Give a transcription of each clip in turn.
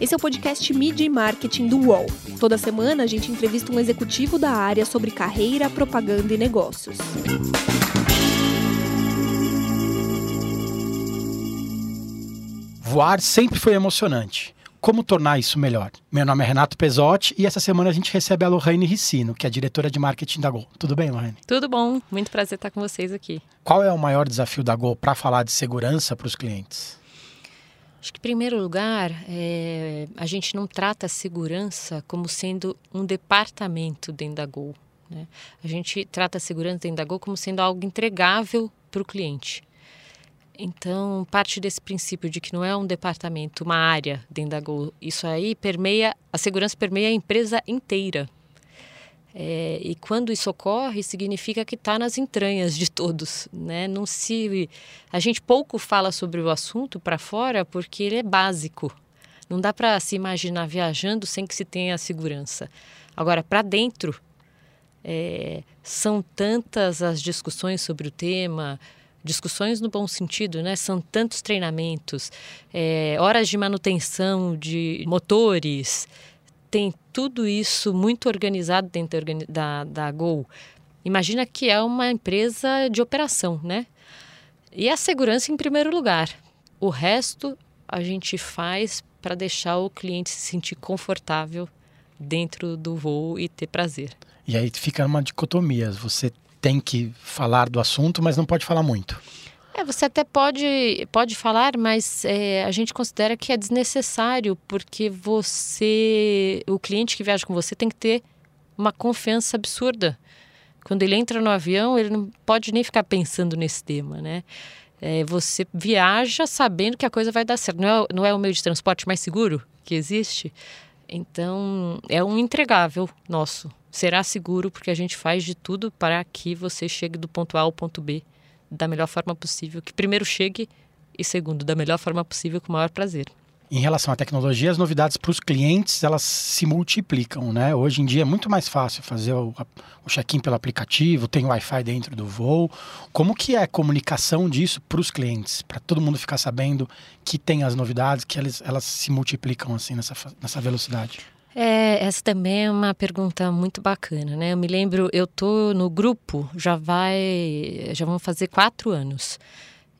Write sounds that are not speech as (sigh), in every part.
Esse é o podcast Media e Marketing do UOL. Toda semana a gente entrevista um executivo da área sobre carreira, propaganda e negócios. Voar sempre foi emocionante. Como tornar isso melhor? Meu nome é Renato Pesotti e essa semana a gente recebe a Lohane Ricino, que é a diretora de marketing da Gol. Tudo bem, Lohane? Tudo bom, muito prazer estar com vocês aqui. Qual é o maior desafio da Gol para falar de segurança para os clientes? Acho que, em primeiro lugar, é, a gente não trata a segurança como sendo um departamento dentro da Gol. Né? A gente trata a segurança dentro da Gol como sendo algo entregável para o cliente. Então, parte desse princípio de que não é um departamento, uma área dentro da Gol, isso aí permeia, a segurança permeia a empresa inteira. É, e quando isso ocorre, significa que está nas entranhas de todos, né? Não se, a gente pouco fala sobre o assunto para fora porque ele é básico. Não dá para se imaginar viajando sem que se tenha segurança. Agora, para dentro, é, são tantas as discussões sobre o tema, discussões no bom sentido, né? São tantos treinamentos, é, horas de manutenção de motores, tem tudo isso muito organizado dentro da, da Gol. Imagina que é uma empresa de operação, né? E a segurança em primeiro lugar. O resto a gente faz para deixar o cliente se sentir confortável dentro do voo e ter prazer. E aí fica uma dicotomia. Você tem que falar do assunto, mas não pode falar muito. É, você até pode, pode falar, mas é, a gente considera que é desnecessário, porque você, o cliente que viaja com você tem que ter uma confiança absurda. Quando ele entra no avião, ele não pode nem ficar pensando nesse tema, né? É, você viaja sabendo que a coisa vai dar certo. Não é, não é o meio de transporte mais seguro que existe? Então, é um entregável nosso será seguro porque a gente faz de tudo para que você chegue do ponto A ao ponto B da melhor forma possível, que primeiro chegue e segundo, da melhor forma possível com o maior prazer. Em relação à tecnologia, as novidades para os clientes elas se multiplicam, né? Hoje em dia é muito mais fácil fazer o, o check-in pelo aplicativo, tem Wi-Fi dentro do voo. Como que é a comunicação disso para os clientes, para todo mundo ficar sabendo que tem as novidades, que elas, elas se multiplicam assim nessa, nessa velocidade? É, essa também é uma pergunta muito bacana, né? Eu me lembro, eu tô no grupo, já vai, já vão fazer quatro anos.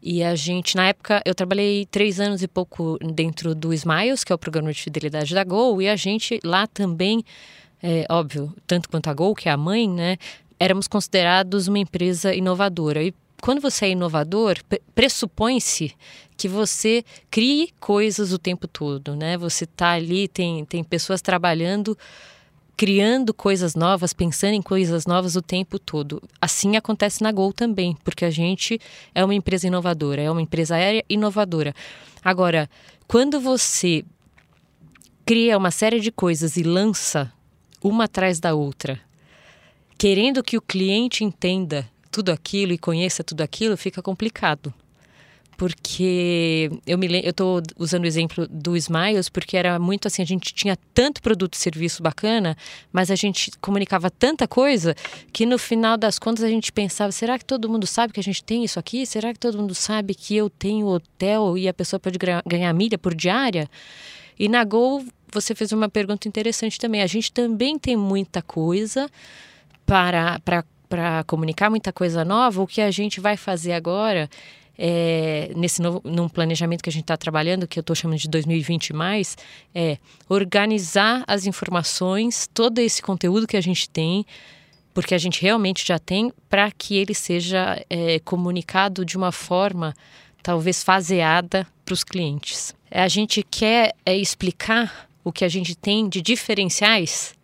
E a gente, na época, eu trabalhei três anos e pouco dentro do Smiles, que é o programa de fidelidade da Gol, e a gente lá também, é, óbvio, tanto quanto a Gol, que é a mãe, né? Éramos considerados uma empresa inovadora. E quando você é inovador, pressupõe-se que você crie coisas o tempo todo, né? Você está ali, tem, tem pessoas trabalhando, criando coisas novas, pensando em coisas novas o tempo todo. Assim acontece na Gol também, porque a gente é uma empresa inovadora, é uma empresa aérea inovadora. Agora, quando você cria uma série de coisas e lança uma atrás da outra, querendo que o cliente entenda tudo aquilo e conheça tudo aquilo, fica complicado. Porque eu me eu estou usando o exemplo do Smiles, porque era muito assim, a gente tinha tanto produto e serviço bacana, mas a gente comunicava tanta coisa que no final das contas a gente pensava, será que todo mundo sabe que a gente tem isso aqui? Será que todo mundo sabe que eu tenho hotel e a pessoa pode ganhar milha por diária? E na Gol você fez uma pergunta interessante também. A gente também tem muita coisa para, para para comunicar muita coisa nova, o que a gente vai fazer agora é, nesse novo num planejamento que a gente está trabalhando, que eu estou chamando de 2020 mais, é organizar as informações, todo esse conteúdo que a gente tem, porque a gente realmente já tem, para que ele seja é, comunicado de uma forma talvez faseada para os clientes. A gente quer é, explicar o que a gente tem de diferenciais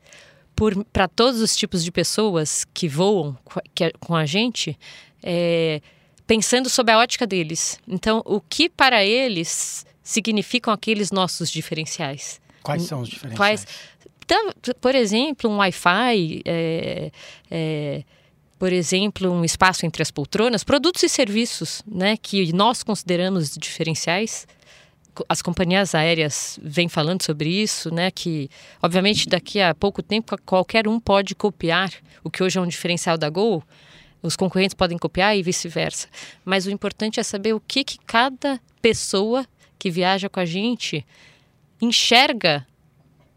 para todos os tipos de pessoas que voam que, com a gente, é, pensando sob a ótica deles. Então, o que para eles significam aqueles nossos diferenciais? Quais são os diferenciais? Quais, então, por exemplo, um Wi-Fi, é, é, por exemplo, um espaço entre as poltronas, produtos e serviços né, que nós consideramos diferenciais as companhias aéreas vêm falando sobre isso, né? Que, obviamente, daqui a pouco tempo qualquer um pode copiar o que hoje é um diferencial da Gol. Os concorrentes podem copiar e vice-versa. Mas o importante é saber o que, que cada pessoa que viaja com a gente enxerga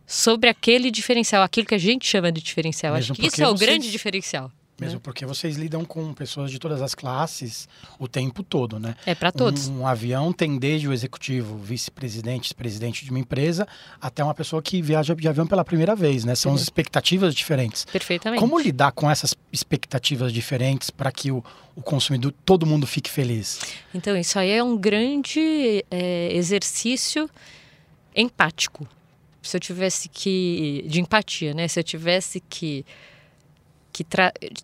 sobre aquele diferencial, aquilo que a gente chama de diferencial. Mesmo Acho que isso é o grande diferencial. Mesmo né? porque vocês lidam com pessoas de todas as classes o tempo todo, né? É para todos. Um, um, avião tem desde o executivo, vice-presidente, presidente de uma empresa, até uma pessoa que viaja de avião pela primeira vez, né? São as expectativas diferentes. Perfeitamente. Como lidar com essas expectativas diferentes para que o, o, consumidor, todo mundo fique feliz? Então, isso aí é um grande é, exercício empático. Se eu tivesse que. de empatia, né? Se eu tivesse que que,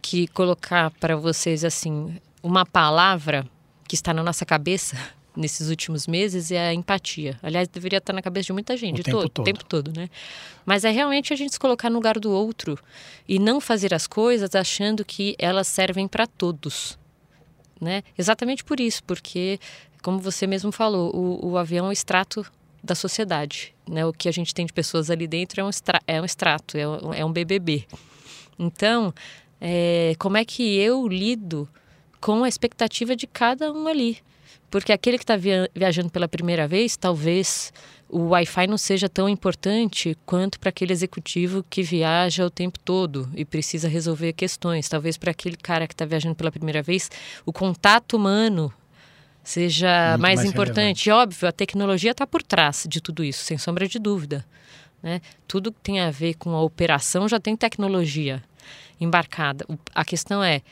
que colocar para vocês assim uma palavra que está na nossa cabeça (laughs) nesses últimos meses é a empatia. Aliás, deveria estar na cabeça de muita gente, o tempo todo, todo. tempo todo, né? Mas é realmente a gente se colocar no lugar do outro e não fazer as coisas achando que elas servem para todos, né? Exatamente por isso, porque como você mesmo falou, o, o avião é um extrato da sociedade, né? O que a gente tem de pessoas ali dentro é um, extra, é um extrato, é um, é um BBB. Então, é, como é que eu lido com a expectativa de cada um ali? Porque aquele que está via viajando pela primeira vez, talvez o Wi-Fi não seja tão importante quanto para aquele executivo que viaja o tempo todo e precisa resolver questões. Talvez para aquele cara que está viajando pela primeira vez, o contato humano seja mais, mais, importante. Óbvio, a tecnologia está por trás de tudo isso, sem sombra de dúvida. Né? Tudo que tem a ver com a operação já tem tecnologia embarcada. A questão é,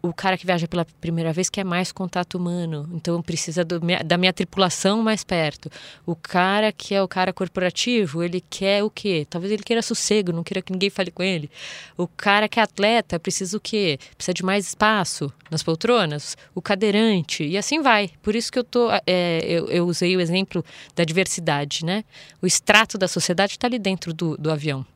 o cara que viaja pela primeira vez quer mais contato humano, então precisa do, da minha tripulação mais perto. O cara que é o cara corporativo, ele quer o quê? Talvez ele queira sossego, não queira que ninguém fale com ele. O cara que é atleta precisa o quê? Precisa de mais espaço nas poltronas. O cadeirante e assim vai. Por isso que eu tô, é, eu, eu, usei o exemplo da diversidade, né? O extrato da sociedade está ali dentro do, do avião.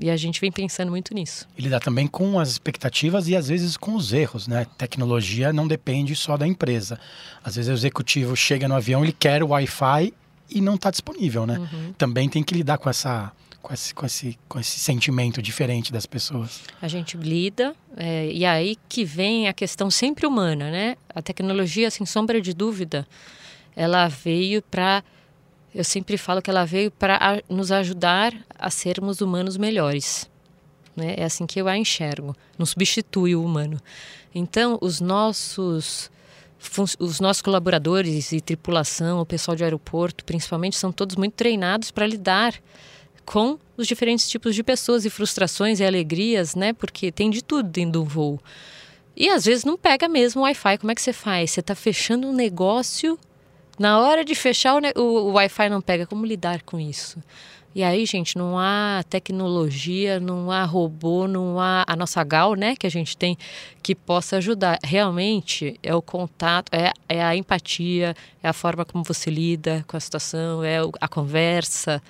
E a gente vem pensando muito nisso. E lidar também com as expectativas e às vezes com os erros, né? Tecnologia não depende só da empresa. Às vezes o executivo chega no avião, ele quer o Wi-Fi e não está disponível, né? Uhum. Também tem que lidar com essa com esse, com esse, com esse sentimento diferente das pessoas. A gente lida, é, e aí que vem a questão sempre humana, né? A tecnologia, sem sombra de dúvida, ela veio para eu sempre falo que ela veio para nos ajudar a sermos humanos melhores. Né? É assim que eu a enxergo. Não substitui o humano. Então, os nossos os nossos colaboradores e tripulação, o pessoal de aeroporto, principalmente, são todos muito treinados para lidar com os diferentes tipos de pessoas e frustrações e alegrias, né? Porque tem de tudo dentro do voo. E às vezes não pega mesmo o Wi-Fi. Como é que você faz? Você está fechando um negócio na hora de fechar, o, o, Wi-Fi não pega. Como lidar com isso? E aí, gente, não há tecnologia, não há robô, não há a nossa GAL, né, que a gente tem, que possa ajudar. Realmente é o contato, é, é a empatia, é a forma como você lida com a situação, é a conversa,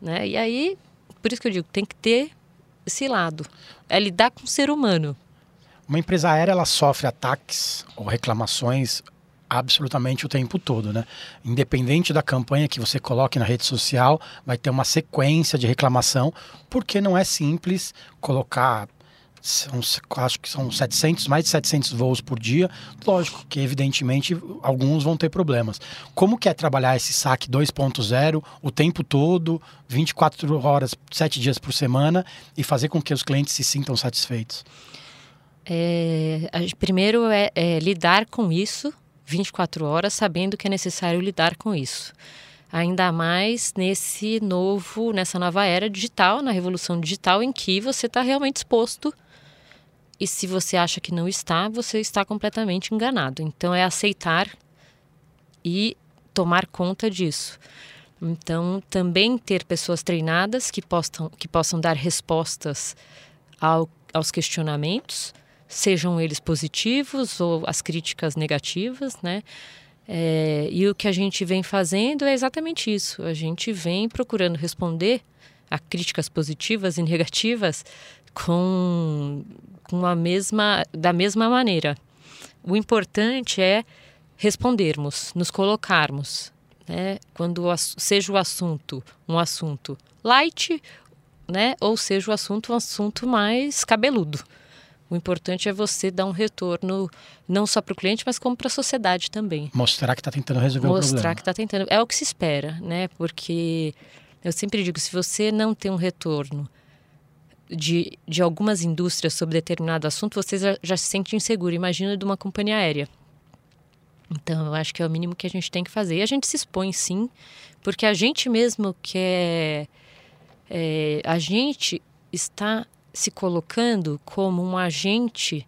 né? E aí, por isso que eu digo, tem que ter esse lado. É lidar com o ser humano. Uma empresa aérea, ela sofre ataques ou reclamações absolutamente o tempo todo, né? Independente da campanha que você coloque na rede social, vai ter uma sequência de reclamação, porque não é simples colocar são, acho que são 700, mais de 700 voos por dia. Lógico que, evidentemente, alguns vão ter problemas. Como que é trabalhar esse saque 2.0 o tempo todo, 24 horas, 7 dias por semana, e fazer com que os clientes se sintam satisfeitos? É, primeiro é, é lidar com isso, 24 horas, sabendo que é necessário lidar com isso. Ainda mais nesse novo, nessa nova era digital, na revolução digital, em que você está realmente exposto. E se você acha que não está, você está completamente enganado. Então é aceitar e tomar conta disso. Então, também ter pessoas treinadas que possam, que possam dar respostas ao, aos questionamentos sejam eles positivos ou as críticas negativas, né? É, e o que a gente vem fazendo é exatamente isso. A gente vem procurando responder a críticas positivas e negativas com, com a mesma, da mesma maneira. O importante é respondermos, nos colocarmos, né? Quando seja o assunto um assunto light, né? Ou seja o assunto um assunto mais cabeludo O importante é você dar um retorno não só para o cliente, mas como para a sociedade também. Mostrar que está tentando resolver Mostrar o problema. Mostrar que está tentando. É o que se espera, né? Porque eu sempre digo, se você não tem um retorno de, de algumas indústrias sobre determinado assunto, você já, já se sente inseguro. Imagina de uma companhia aérea. Então, eu acho que é o mínimo que a gente tem que fazer. E a gente se expõe, sim, porque a gente mesmo quer... É, a gente está se colocando como um agente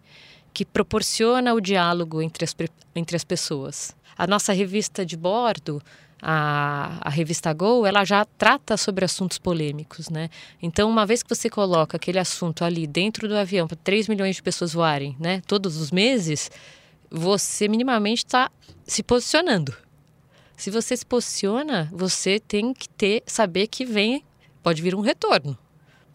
que proporciona o diálogo entre as, entre as pessoas. A nossa revista de bordo, a, a, revista Go, ela já trata sobre assuntos polêmicos, né? Então, uma vez que você coloca aquele assunto ali dentro do avião para 3 milhões de pessoas voarem, né? Todos os meses, você minimamente está se posicionando. Se você se posiciona, você tem que ter, saber que vem, pode vir um retorno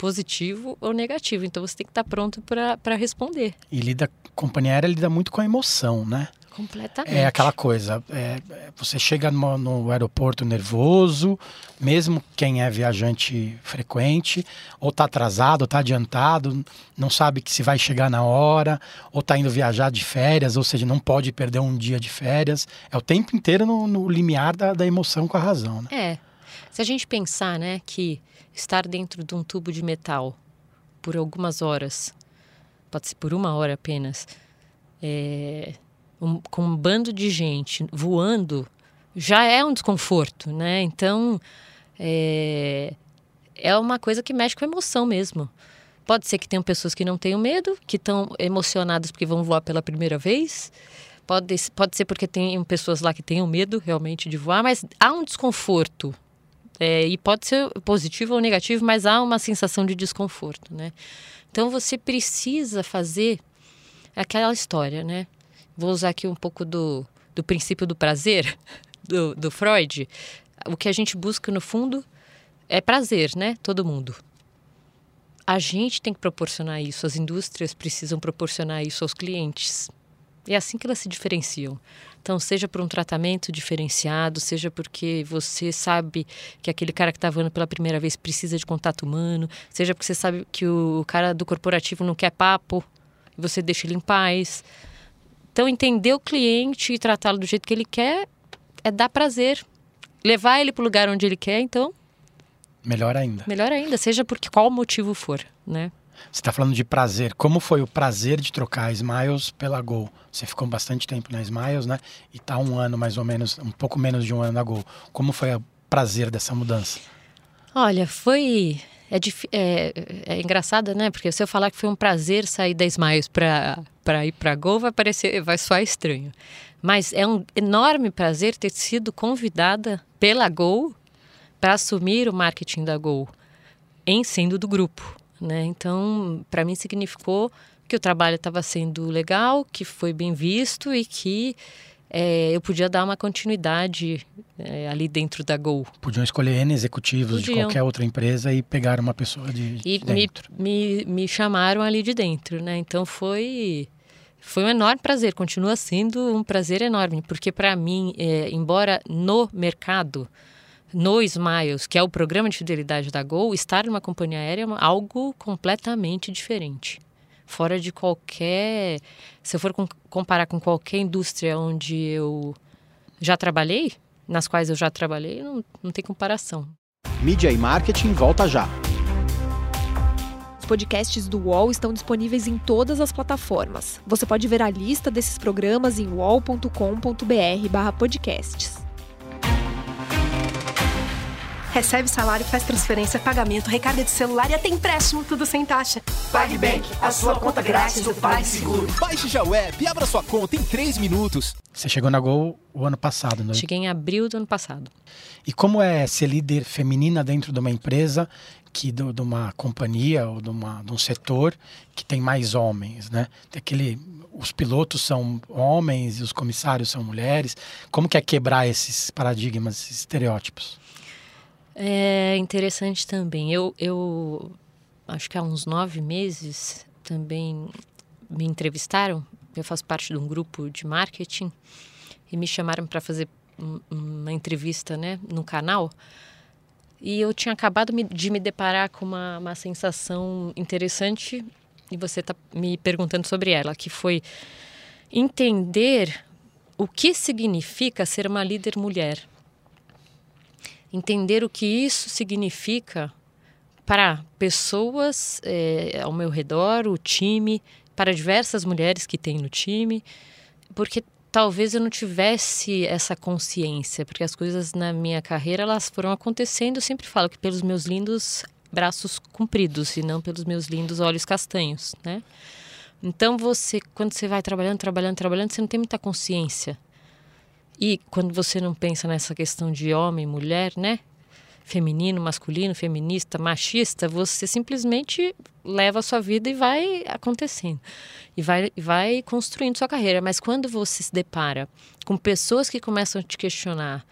positivo ou negativo. Então você tem que estar pronto para responder. E lida, companhia aérea lida muito com a emoção, né? Completamente. É aquela coisa, é, você chega no, no, aeroporto nervoso, mesmo quem é viajante frequente, ou está atrasado, ou está adiantado, não sabe que se vai chegar na hora, ou está indo viajar de férias, ou seja, não pode perder um dia de férias. É o tempo inteiro no, no limiar da, da emoção com a razão, né? É. Se a gente pensar, né, que estar dentro de um tubo de metal por algumas horas, pode ser por uma hora apenas, é, um, com um bando de gente voando, já é um desconforto, né? Então, é, é uma coisa que mexe com a emoção mesmo. Pode ser que tenham pessoas que não tenham medo, que estão emocionadas porque vão voar pela primeira vez. Pode, pode ser porque tem pessoas lá que tenham medo realmente de voar, mas há um desconforto é, e pode ser positivo ou negativo, mas há uma sensação de desconforto, né? Então você precisa fazer aquela história, né? Vou usar aqui um pouco do, do princípio do prazer, (laughs) do, do Freud. O que a gente busca no fundo é prazer, né? Todo mundo. A gente tem que proporcionar isso, as indústrias precisam proporcionar isso aos clientes. É assim que elas se diferenciam. Então, seja por um tratamento diferenciado, seja porque você sabe que aquele cara que está voando pela primeira vez precisa de contato humano, seja porque você sabe que o cara do corporativo não quer papo, e você deixa ele em paz. Então, entender o cliente e tratá-lo do jeito que ele quer é dar prazer. Levar ele para o lugar onde ele quer, então. Melhor ainda. Melhor ainda, seja por qual motivo for, né? Você está falando de prazer. Como foi o prazer de trocar a Smiles pela Gol? Você ficou bastante tempo na Smiles, né? E está um ano mais ou menos, um pouco menos de um ano na Gol. Como foi o prazer dessa mudança? Olha, foi é, é, é engraçado, né? Porque se eu falar que foi um prazer sair da Smiles para ir para Gol, vai parecer, vai soar estranho. Mas é um enorme prazer ter sido convidada pela Gol para assumir o marketing da Gol, em sendo do grupo. Né? Então, para mim significou que o trabalho estava sendo legal, que foi bem visto e que é, eu podia dar uma continuidade é, ali dentro da Gol. Podiam escolher N executivos Podiam. de qualquer outra empresa e pegar uma pessoa de, e de dentro. Me, me, me chamaram ali de dentro, né? Então foi foi um enorme prazer, continua sendo um prazer enorme, porque para mim, é, embora no mercado no Smiles, que é o programa de fidelidade da Gol, estar numa companhia aérea é algo completamente diferente. Fora de qualquer. Se eu for comparar com qualquer indústria onde eu já trabalhei, nas quais eu já trabalhei, não, não tem comparação. Mídia e marketing volta já. Os podcasts do UOL estão disponíveis em todas as plataformas. Você pode ver a lista desses programas em uol.com.br/podcasts. Recebe salário, faz transferência, pagamento, recarga de celular e até empréstimo, tudo sem taxa. PagBank, a sua conta grátis do PagSeguro. Baixe já o app e abra sua conta em 3 minutos. Você chegou na Gol o ano passado, não é? Cheguei em abril do ano passado. E como é ser líder feminina dentro de uma empresa que de, de uma companhia ou de, uma, de um setor que tem mais homens, né? Tem aquele os pilotos são homens e os comissários são mulheres. Como que é quebrar esses paradigmas, esses estereótipos? É interessante também. Eu, eu acho que há uns nove meses também me entrevistaram. Eu faço parte de um grupo de marketing e me chamaram para fazer uma entrevista né, no canal. E eu tinha acabado de me deparar com uma, uma sensação interessante e você está me perguntando sobre ela, que foi entender o que significa ser uma líder mulher. Entender o que isso significa para pessoas é, ao meu redor, o time, para diversas mulheres que tem no time, porque talvez eu não tivesse essa consciência, porque as coisas na minha carreira elas foram acontecendo. Eu sempre falo que pelos meus lindos braços compridos e não pelos meus lindos olhos castanhos, né? Então você, quando você vai trabalhando, trabalhando, trabalhando, você não tem muita consciência. E quando você não pensa nessa questão de homem, mulher, né? Feminino, masculino, feminista, machista, você simplesmente leva a sua vida e vai acontecendo. E vai, vai construindo sua carreira. Mas quando você se depara com pessoas que começam a te questionar,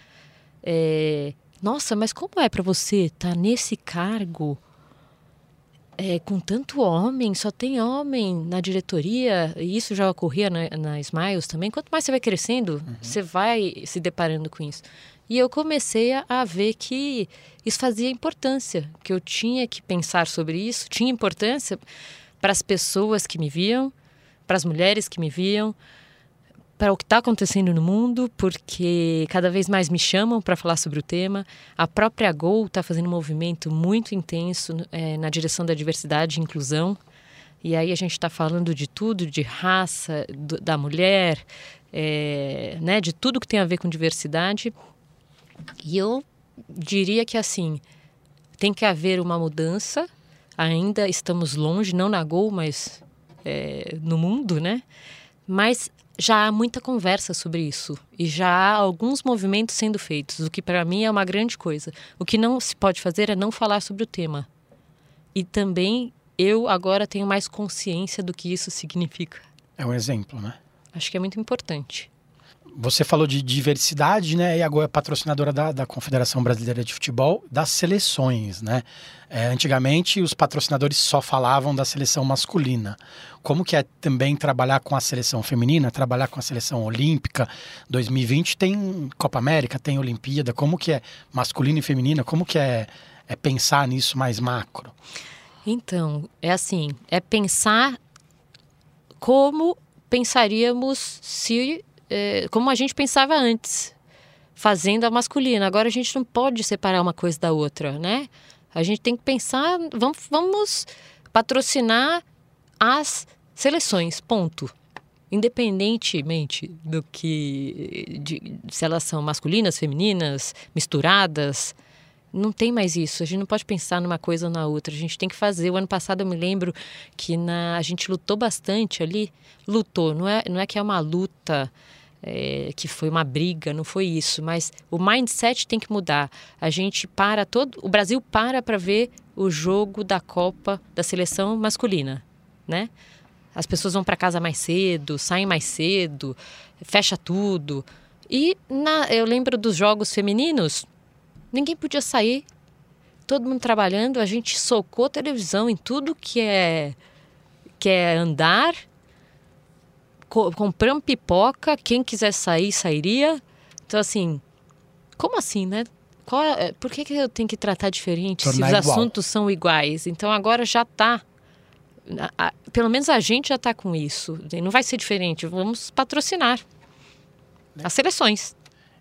é, nossa, mas como é para você estar tá nesse cargo? É, com tanto homem, só tem homem na diretoria, e isso já ocorria na, na Smiles também. Quanto mais você vai crescendo, uhum. você vai se deparando com isso. E eu comecei a, a ver que isso fazia importância, que eu tinha que pensar sobre isso, tinha importância para as pessoas que me viam, para as mulheres que me viam, para o que está acontecendo no mundo, porque cada vez mais me chamam para falar sobre o tema. A própria Gol está fazendo um movimento muito intenso é, na direção da diversidade e inclusão. E aí a gente está falando de tudo, de raça, do, da mulher, é, né, de tudo que tem a ver com diversidade. E eu diria que assim tem que haver uma mudança. Ainda estamos longe, não na Gol, mas é, no mundo, né? Mas já há muita conversa sobre isso e já há alguns movimentos sendo feitos, o que para mim é uma grande coisa. O que não se pode fazer é não falar sobre o tema. E também eu agora tenho mais consciência do que isso significa. É um exemplo, né? Acho que é muito importante. Você falou de diversidade, né? E agora é patrocinadora da, da Confederação Brasileira de Futebol, das seleções, né? É, antigamente os patrocinadores só falavam da seleção masculina. Como que é também trabalhar com a seleção feminina, trabalhar com a seleção olímpica? 2020 tem Copa América, tem Olimpíada. Como que é masculina e feminina? Como que é, é pensar nisso mais macro? Então, é assim, é pensar como pensaríamos se é, como a gente pensava antes, fazendo a masculina. Agora a gente não pode separar uma coisa da outra, né? A gente tem que pensar, vamos, vamos patrocinar as seleções, ponto. Independentemente do que, de, se elas são masculinas, femininas, misturadas, não tem mais isso. A gente não pode pensar numa coisa ou na outra. A gente tem que fazer. O ano passado eu me lembro que na, a gente lutou bastante ali. Lutou, não é, não é que é uma luta é, que foi uma briga, não foi isso, mas o mindset tem que mudar. A gente para todo, o Brasil para para ver o jogo da Copa da seleção masculina, né? As pessoas vão para casa mais cedo, saem mais cedo, fecha tudo. E na, eu lembro dos jogos femininos, ninguém podia sair, todo mundo trabalhando, a gente socou televisão em tudo que é que é andar compramos pipoca, quem quiser sair, sairia. Então, assim, como assim, né? Qual, é, por que, que eu tenho que tratar diferente Tornar se os igual. assuntos são iguais? Então, agora já está. Pelo menos a gente já está com isso. Não vai ser diferente. Vamos patrocinar né? as seleções.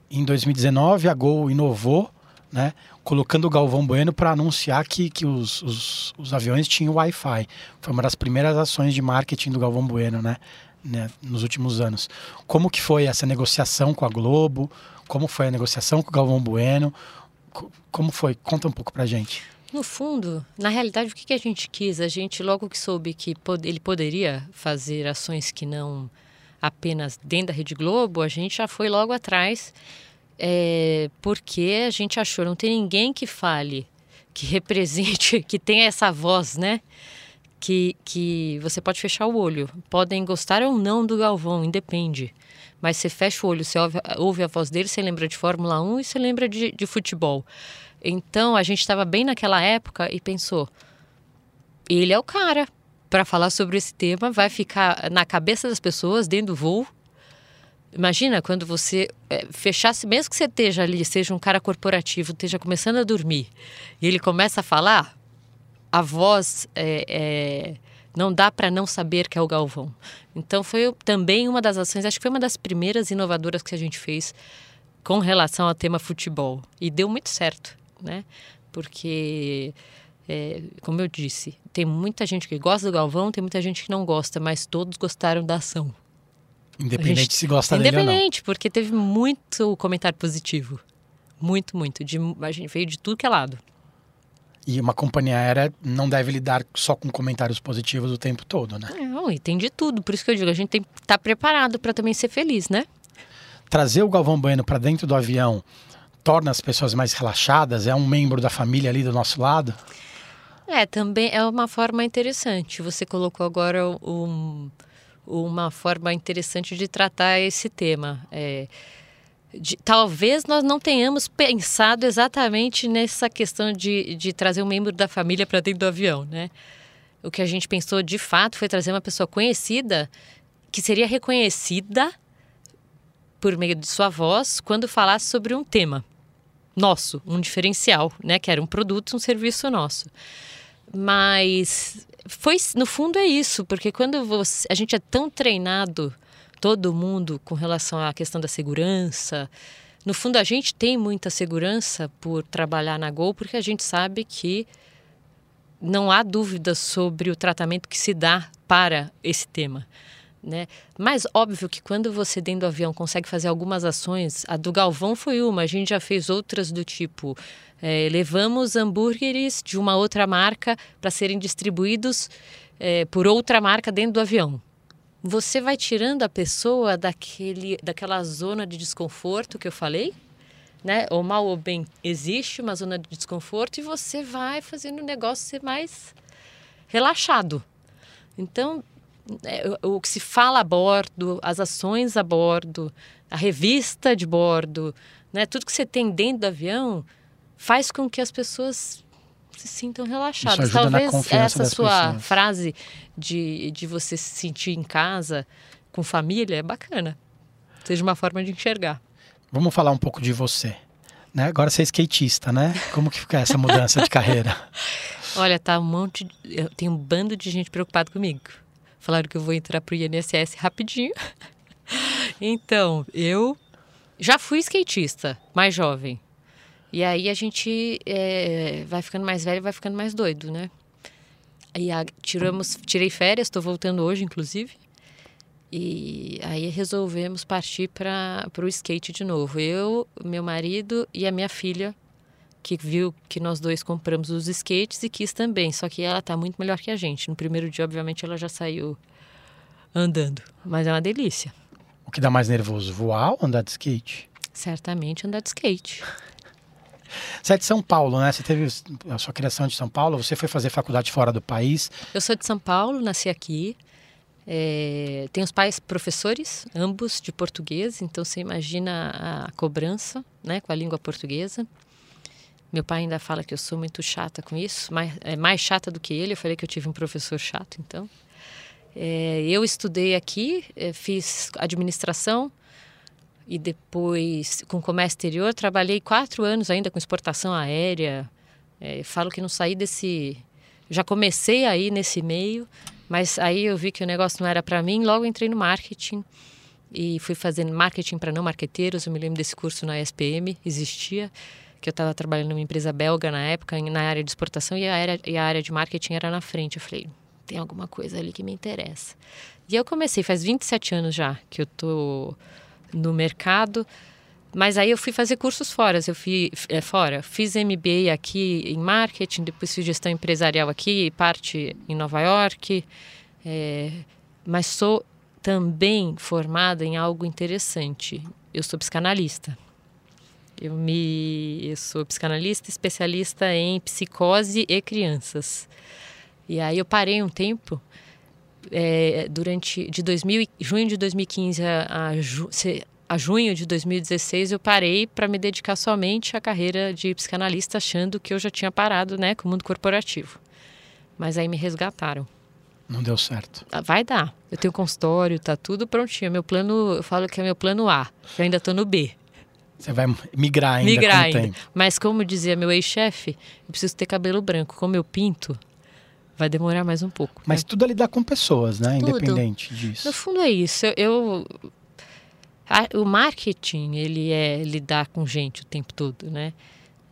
Em 2019, a Gol inovou, né? colocando o Galvão Bueno para anunciar que, que os, os, os aviões tinham Wi-Fi. Foi uma das primeiras ações de marketing do Galvão Bueno, né? Né, nos últimos anos. Como que foi essa negociação com a Globo? Como foi a negociação com o Galvão Bueno? Como foi? Conta um pouco pra gente. No fundo, na realidade, o que, a gente quis? A gente, logo que soube que ele poderia fazer ações que não apenas dentro da Rede Globo, a gente já foi logo atrás, é, porque a gente achou não tem ninguém que fale, que represente, (laughs) que tenha essa voz, né? Que, que você pode fechar o olho. Podem gostar ou não do Galvão, independe. Mas você fecha o olho, você ouve, ouve a voz dele, você lembra de Fórmula 1 e você lembra de, de futebol. Então a gente estava bem naquela época e pensou: ele é o cara para falar sobre esse tema, vai ficar na cabeça das pessoas dentro do voo. Imagina quando você é, fechasse, mesmo que você esteja ali, seja um cara corporativo, esteja começando a dormir, e ele começa a falar, a voz é, é, Não dá para não saber que é o Galvão. Então foi também uma das ações, acho que foi uma das primeiras inovadoras que a gente fez com relação ao tema futebol. E deu muito certo, né? Porque, é, como eu disse, tem muita gente que gosta do Galvão, tem muita gente que não gosta, mas todos gostaram da ação. Independente gente, se gosta dele ou não. Independente, porque teve muito comentário positivo. Muito, muito. De, a gente veio de tudo que é lado. E uma companhia aérea não deve lidar só com comentários positivos o tempo todo, né? Não, e tem de tudo. Por isso que eu digo, a gente tem que estar tá preparado para também ser feliz, né? Trazer o Galvão Bueno para dentro do avião torna as pessoas mais relaxadas? É um membro da família ali do nosso lado? É, também é uma forma interessante. Você colocou agora um, uma forma interessante de tratar esse tema. É, de, talvez nós não tenhamos pensado exatamente nessa questão de, de trazer um membro da família para dentro do avião, né? O que a gente pensou de fato foi trazer uma pessoa conhecida que seria reconhecida por meio de sua voz quando falasse sobre um tema nosso, um diferencial, né? Que era um produto, um serviço nosso. Mas foi, no fundo, é isso, porque quando você, a gente é tão treinado todo mundo com relação à questão da segurança. No fundo, a gente tem muita segurança por trabalhar na Gol, porque a gente sabe que não há dúvida sobre o tratamento que se dá para esse tema. Né? Mas óbvio que quando você dentro do avião consegue fazer algumas ações, a do Galvão foi uma, a gente já fez outras do tipo é, levamos hambúrgueres de uma outra marca para serem distribuídos é, por outra marca dentro do avião você vai tirando a pessoa daquele, daquela zona de desconforto que eu falei, né? Ou mal ou bem existe uma zona de desconforto e você vai fazendo o negócio ser mais relaxado. Então, é, o que se fala a bordo, as ações a bordo, a revista de bordo, né? Tudo que você tem dentro do avião faz com que as pessoas se sintam relaxados. Talvez essa sua pessoas. frase de, de você se sentir em casa, com família, é bacana. Seja uma forma de enxergar. Vamos falar um pouco de você. Né? Agora você é skatista, né? Como que fica essa mudança de carreira? (laughs) Olha, tá um monte. De... Tem um bando de gente preocupado comigo. Falaram que eu vou entrar pro INSS rapidinho. (laughs) então, eu já fui skatista, mais jovem. E aí a gente é, vai ficando mais velho, vai ficando mais doido, né? E a, tiramos, tirei férias, estou voltando hoje, inclusive. E aí resolvemos partir para o skate de novo. Eu, meu marido e a minha filha, que viu que nós dois compramos os skates e quis também. Só que ela está muito melhor que a gente. No primeiro dia, obviamente, ela já saiu andando. Mas é uma delícia. O que dá mais nervoso, voar ou andar de skate? Certamente andar de skate. Você é de São Paulo, né? Você teve a sua criação de São Paulo, você foi fazer faculdade fora do país. Eu sou de São Paulo, nasci aqui. É, tenho os pais professores, ambos de português, então você imagina a cobrança né, com a língua portuguesa. Meu pai ainda fala que eu sou muito chata com isso, mais, é mais chata do que ele. Eu falei que eu tive um professor chato, então. É, eu estudei aqui, é, fiz administração, e depois com comércio exterior trabalhei quatro anos ainda com exportação aérea. É, falo que não saí desse, já comecei aí nesse meio, mas aí eu vi que o negócio não era para mim. Logo entrei no marketing e fui fazendo marketing para não marqueteiros. Eu me lembro desse curso na SPM, existia que eu estava trabalhando numa empresa belga na época, na área de exportação, e a área, e a área de marketing era na frente. Eu falei, tem alguma coisa ali que me interessa. E eu comecei, faz 27 anos já que eu tô no mercado. Mas aí eu fui fazer cursos fora. Eu fui é, fora, fiz MBA aqui em marketing, depois fiz gestão empresarial aqui, parte em Nova York. É, mas sou também formada em algo interessante. Eu sou psicanalista. Eu me eu sou psicanalista especialista em psicose e crianças. E aí eu parei um tempo é, durante de 2000, junho de 2015 a, a, ju, a junho de 2016 eu parei para me dedicar somente à carreira de psicanalista, achando que eu já tinha parado, né, com o mundo corporativo. Mas aí me resgataram. Não deu certo. Ah, vai dar. Eu tenho consultório, tá tudo prontinho. Meu plano, eu falo que é meu plano A. Eu ainda estou no B. Você vai migrar ainda migrar ainda. Tempo. Mas como dizia meu ex-chefe, eu preciso ter cabelo branco. Como eu pinto, vai demorar mais um pouco. Mas né? tudo é lidar com pessoas, né? Tudo. Independente disso. No fundo é isso. Eu, a- o marketing ele é lidar com gente o tempo todo, né?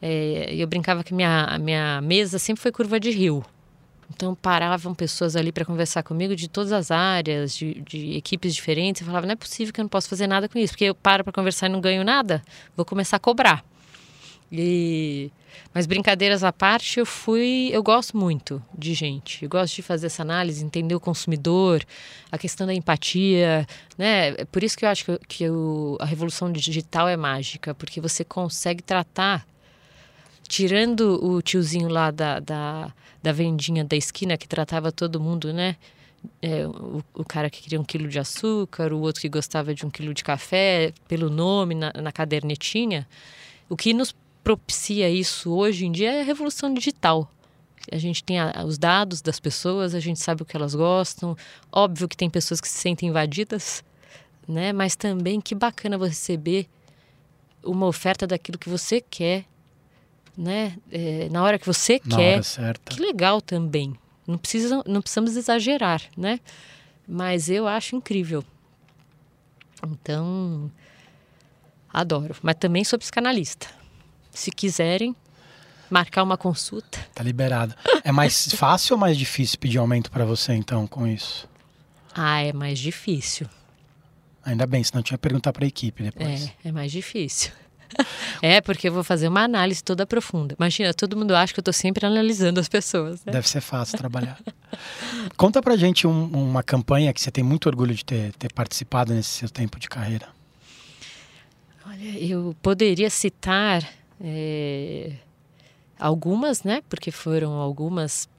É, eu brincava que minha a minha mesa sempre foi curva de rio. Então paravam pessoas ali para conversar comigo de todas as áreas, de, de equipes diferentes. Eu falava, não é possível que eu não posso fazer nada com isso, porque eu paro para conversar e não ganho nada, vou começar a cobrar. E mas brincadeiras à parte, eu fui, eu gosto muito de gente. Eu gosto de fazer essa análise, entender o consumidor, a questão da empatia, né? É por isso que eu acho que, que a revolução digital é mágica, porque você consegue tratar tirando o tiozinho lá da, da, da vendinha da esquina que tratava todo mundo, né? É, o, o cara que queria um quilo de açúcar, o outro que gostava de um quilo de café, pelo nome na, na cadernetinha. O que nos propicia isso hoje em dia é a revolução digital. A gente tem a- os dados das pessoas, a gente sabe o que elas gostam. Óbvio que tem pessoas que se sentem invadidas, né? Mas também que bacana você receber uma oferta daquilo que você quer, né? É, na hora que você Na quer. Que legal também. Não, precisa, não precisamos exagerar, né? Mas eu acho incrível. Então, adoro. Mas também sou psicanalista. Se quiserem marcar uma consulta, Tá liberado. É mais (laughs) fácil ou mais difícil pedir aumento pra você, então, com isso? ah, é mais difícil. Ainda bem, senão tinha que perguntar pra equipe depois. É, é mais difícil. (laughs) É, porque eu vou fazer uma análise toda profunda. Imagina, todo mundo acha que eu tô sempre analisando as pessoas, né? Deve ser fácil trabalhar. (laughs) Conta pra gente um- uma campanha que você tem muito orgulho de ter, ter participado nesse seu tempo de carreira. Olha, eu poderia citar é, algumas, né? Porque foram algumas,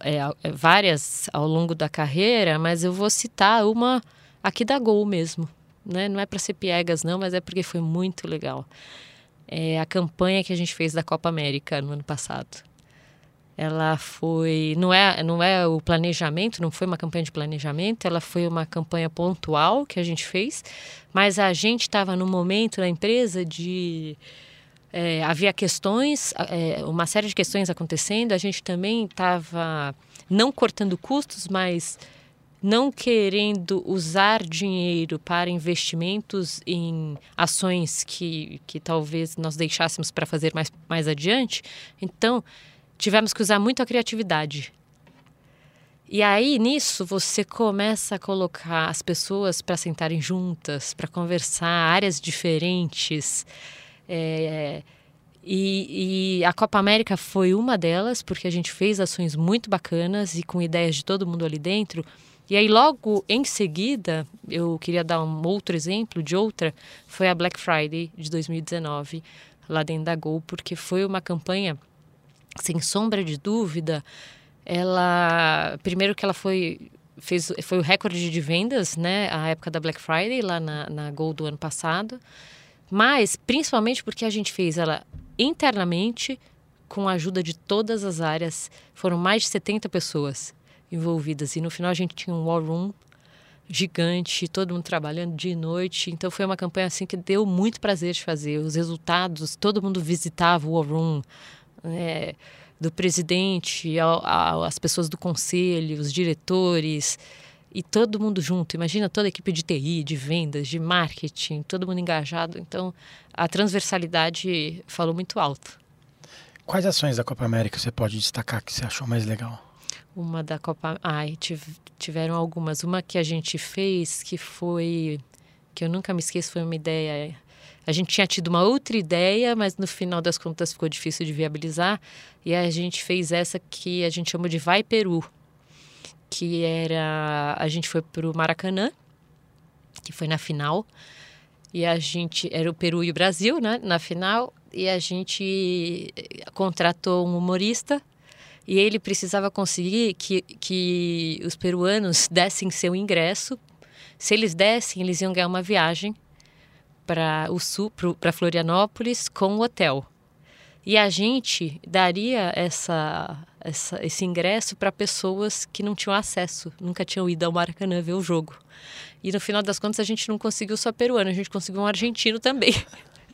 é, é, várias ao longo da carreira, mas eu vou citar uma aqui da Gol mesmo, né? Não é para ser piegas, não, mas é porque foi muito legal. É a campanha que a gente fez da Copa América no ano passado. Ela foi, não é, não é o planejamento, não foi uma campanha de planejamento, ela foi uma campanha pontual que a gente fez, mas a gente estava no momento na empresa de é, havia questões, é, uma série de questões acontecendo. A gente também estava não cortando custos, mas não querendo usar dinheiro para investimentos em ações que, que talvez nós deixássemos para fazer mais, mais adiante. Então, tivemos que usar muito a criatividade. E aí, nisso, você começa a colocar as pessoas para sentarem juntas, para conversar, áreas diferentes. É, e, e a Copa América foi uma delas, porque a gente fez ações muito bacanas e com ideias de todo mundo ali dentro. E aí, logo em seguida, eu queria dar um outro exemplo de outra, foi a Black Friday de 2019, lá dentro da Gol, porque foi uma campanha, sem sombra de dúvida, ela. Primeiro que ela foi. Fez, foi o recorde de vendas, né? A época da Black Friday, lá na, na Gol do ano passado. Mas, principalmente porque a gente fez ela internamente, com a ajuda de todas as áreas. Foram mais de 70 pessoas envolvidas. E no final a gente tinha um war room gigante, todo mundo trabalhando dia e noite. Então foi uma campanha assim que deu muito prazer de fazer. Os resultados, todo mundo visitava o war room. né, do presidente, ao, ao, as pessoas do conselho, os diretores e todo mundo junto. Imagina toda a equipe de TI, de vendas, de marketing, todo mundo engajado. Então a transversalidade falou muito alto. Quais ações da Copa América você pode destacar que você achou mais legal? Uma da Copa. Ai, tiv- tiveram algumas. Uma que a gente fez que foi. que eu nunca me esqueço, foi uma ideia. A gente tinha tido uma outra ideia, mas no final das contas ficou difícil de viabilizar. E a gente fez essa que a gente chamou de Vai Peru. Que era. A gente foi para o Maracanã, que foi na final. E a gente. Era o Peru e o Brasil, né? Na final. E a gente contratou um humorista e ele precisava conseguir que, que os peruanos dessem seu ingresso. Se eles dessem, eles iam ganhar uma viagem para o sul, para Florianópolis com o hotel. E a gente daria essa, essa esse ingresso para pessoas que não tinham acesso, nunca tinham ido ao Maracanã ver o jogo. E no final das contas a gente não conseguiu só peruano, a gente conseguiu um argentino também.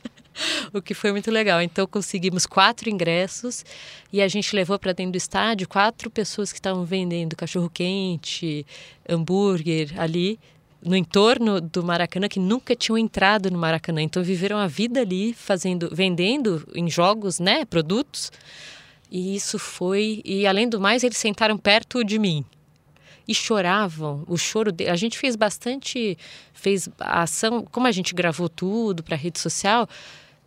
(laughs) o que foi muito legal. Então conseguimos quatro ingressos e a gente levou para dentro do estádio quatro pessoas que estavam vendendo cachorro quente, hambúrguer ali no entorno do Maracanã que nunca tinham entrado no Maracanã. Então viveram a vida ali fazendo, vendendo em jogos, né, produtos. E isso foi e além do mais eles sentaram perto de mim e choravam. O choro de... a gente fez bastante, fez a ação, como a gente gravou tudo para rede social,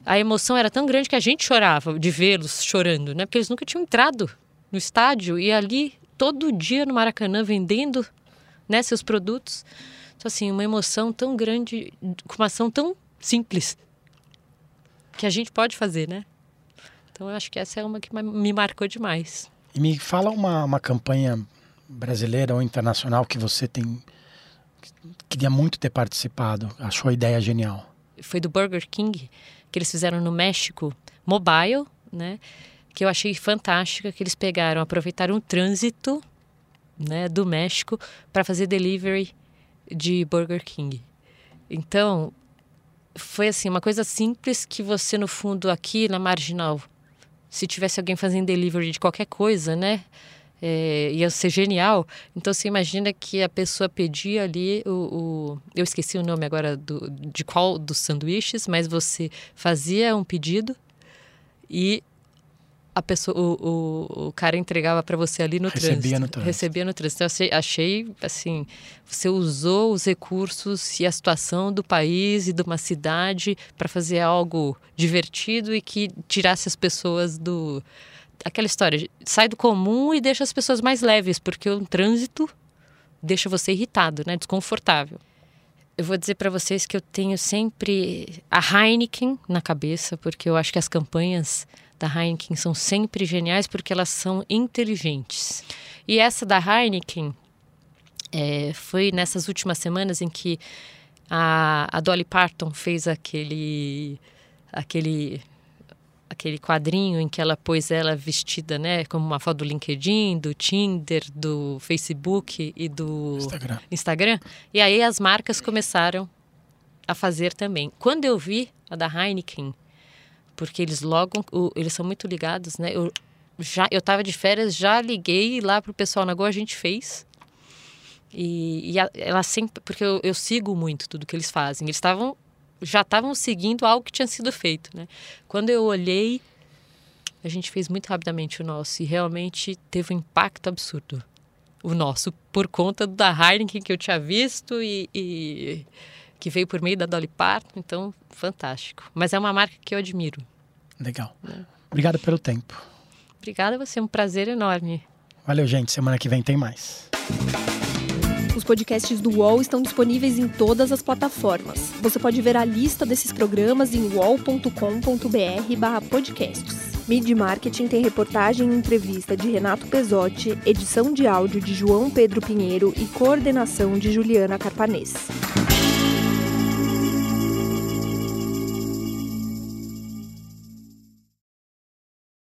a emoção era tão grande que a gente chorava de vê-los chorando, né? Porque eles nunca tinham entrado no estádio e ali todo dia no Maracanã vendendo, né, seus produtos. Então assim, uma emoção tão grande, com uma ação tão simples que a gente pode fazer, né? Então eu acho que essa é uma que me marcou demais. E me fala uma, uma campanha brasileira ou internacional que você tem queria muito ter participado, achou a ideia genial? Foi do Burger King que eles fizeram no México, mobile, né? Que eu achei fantástica que eles pegaram, aproveitaram o trânsito, né, do México para fazer delivery de Burger King. Então, foi assim, uma coisa simples que você no fundo aqui na marginal, se tivesse alguém fazendo delivery de qualquer coisa, né? é, ia ser genial. Então você imagina que a pessoa pedia ali o, o, eu esqueci o nome agora do, de qual dos sanduíches, mas você fazia um pedido e a pessoa, o, o, o cara entregava para você ali no recebia trânsito. No trânsito. Recebia no trânsito. Então, eu achei, assim, você usou os recursos e a situação do país e de uma cidade para fazer algo divertido e que tirasse as pessoas do aquela história, sai do comum e deixa as pessoas mais leves, porque o trânsito deixa você irritado, né, desconfortável. Eu vou dizer para vocês que eu tenho sempre a Heineken na cabeça, porque eu acho que as campanhas da Heineken são sempre geniais porque elas são inteligentes. E essa da Heineken é, foi nessas últimas semanas em que a, a Dolly Parton fez aquele aquele aquele quadrinho em que ela pôs ela vestida, né, como uma foto do LinkedIn, do Tinder, do Facebook e do Instagram. Instagram. E aí as marcas começaram a fazer também. Quando eu vi a da Heineken, porque eles logo, eles são muito ligados, né? Eu já eu estava de férias, já liguei lá pro pessoal na Go, a gente fez. E, e a, ela sempre, porque eu, eu sigo muito tudo que eles fazem. Eles estavam já estavam seguindo algo que tinha sido feito, né? Quando eu olhei, a gente fez muito rapidamente o nosso e realmente teve um impacto absurdo. O nosso, por conta da Heineken que eu tinha visto e, e que veio por meio da Dolly Parton, então fantástico. Mas é uma marca que eu admiro. Legal. Né? Obrigado pelo tempo. Obrigada a você, é um prazer enorme. Valeu, gente. Semana que vem tem mais. Os podcasts do UOL estão disponíveis em todas as plataformas. Você pode ver a lista desses programas em uol.com.br/podcasts. Mid Marketing tem reportagem e entrevista de Renato Pesotti, edição de áudio de João Pedro Pinheiro e coordenação de Juliana Carpanês.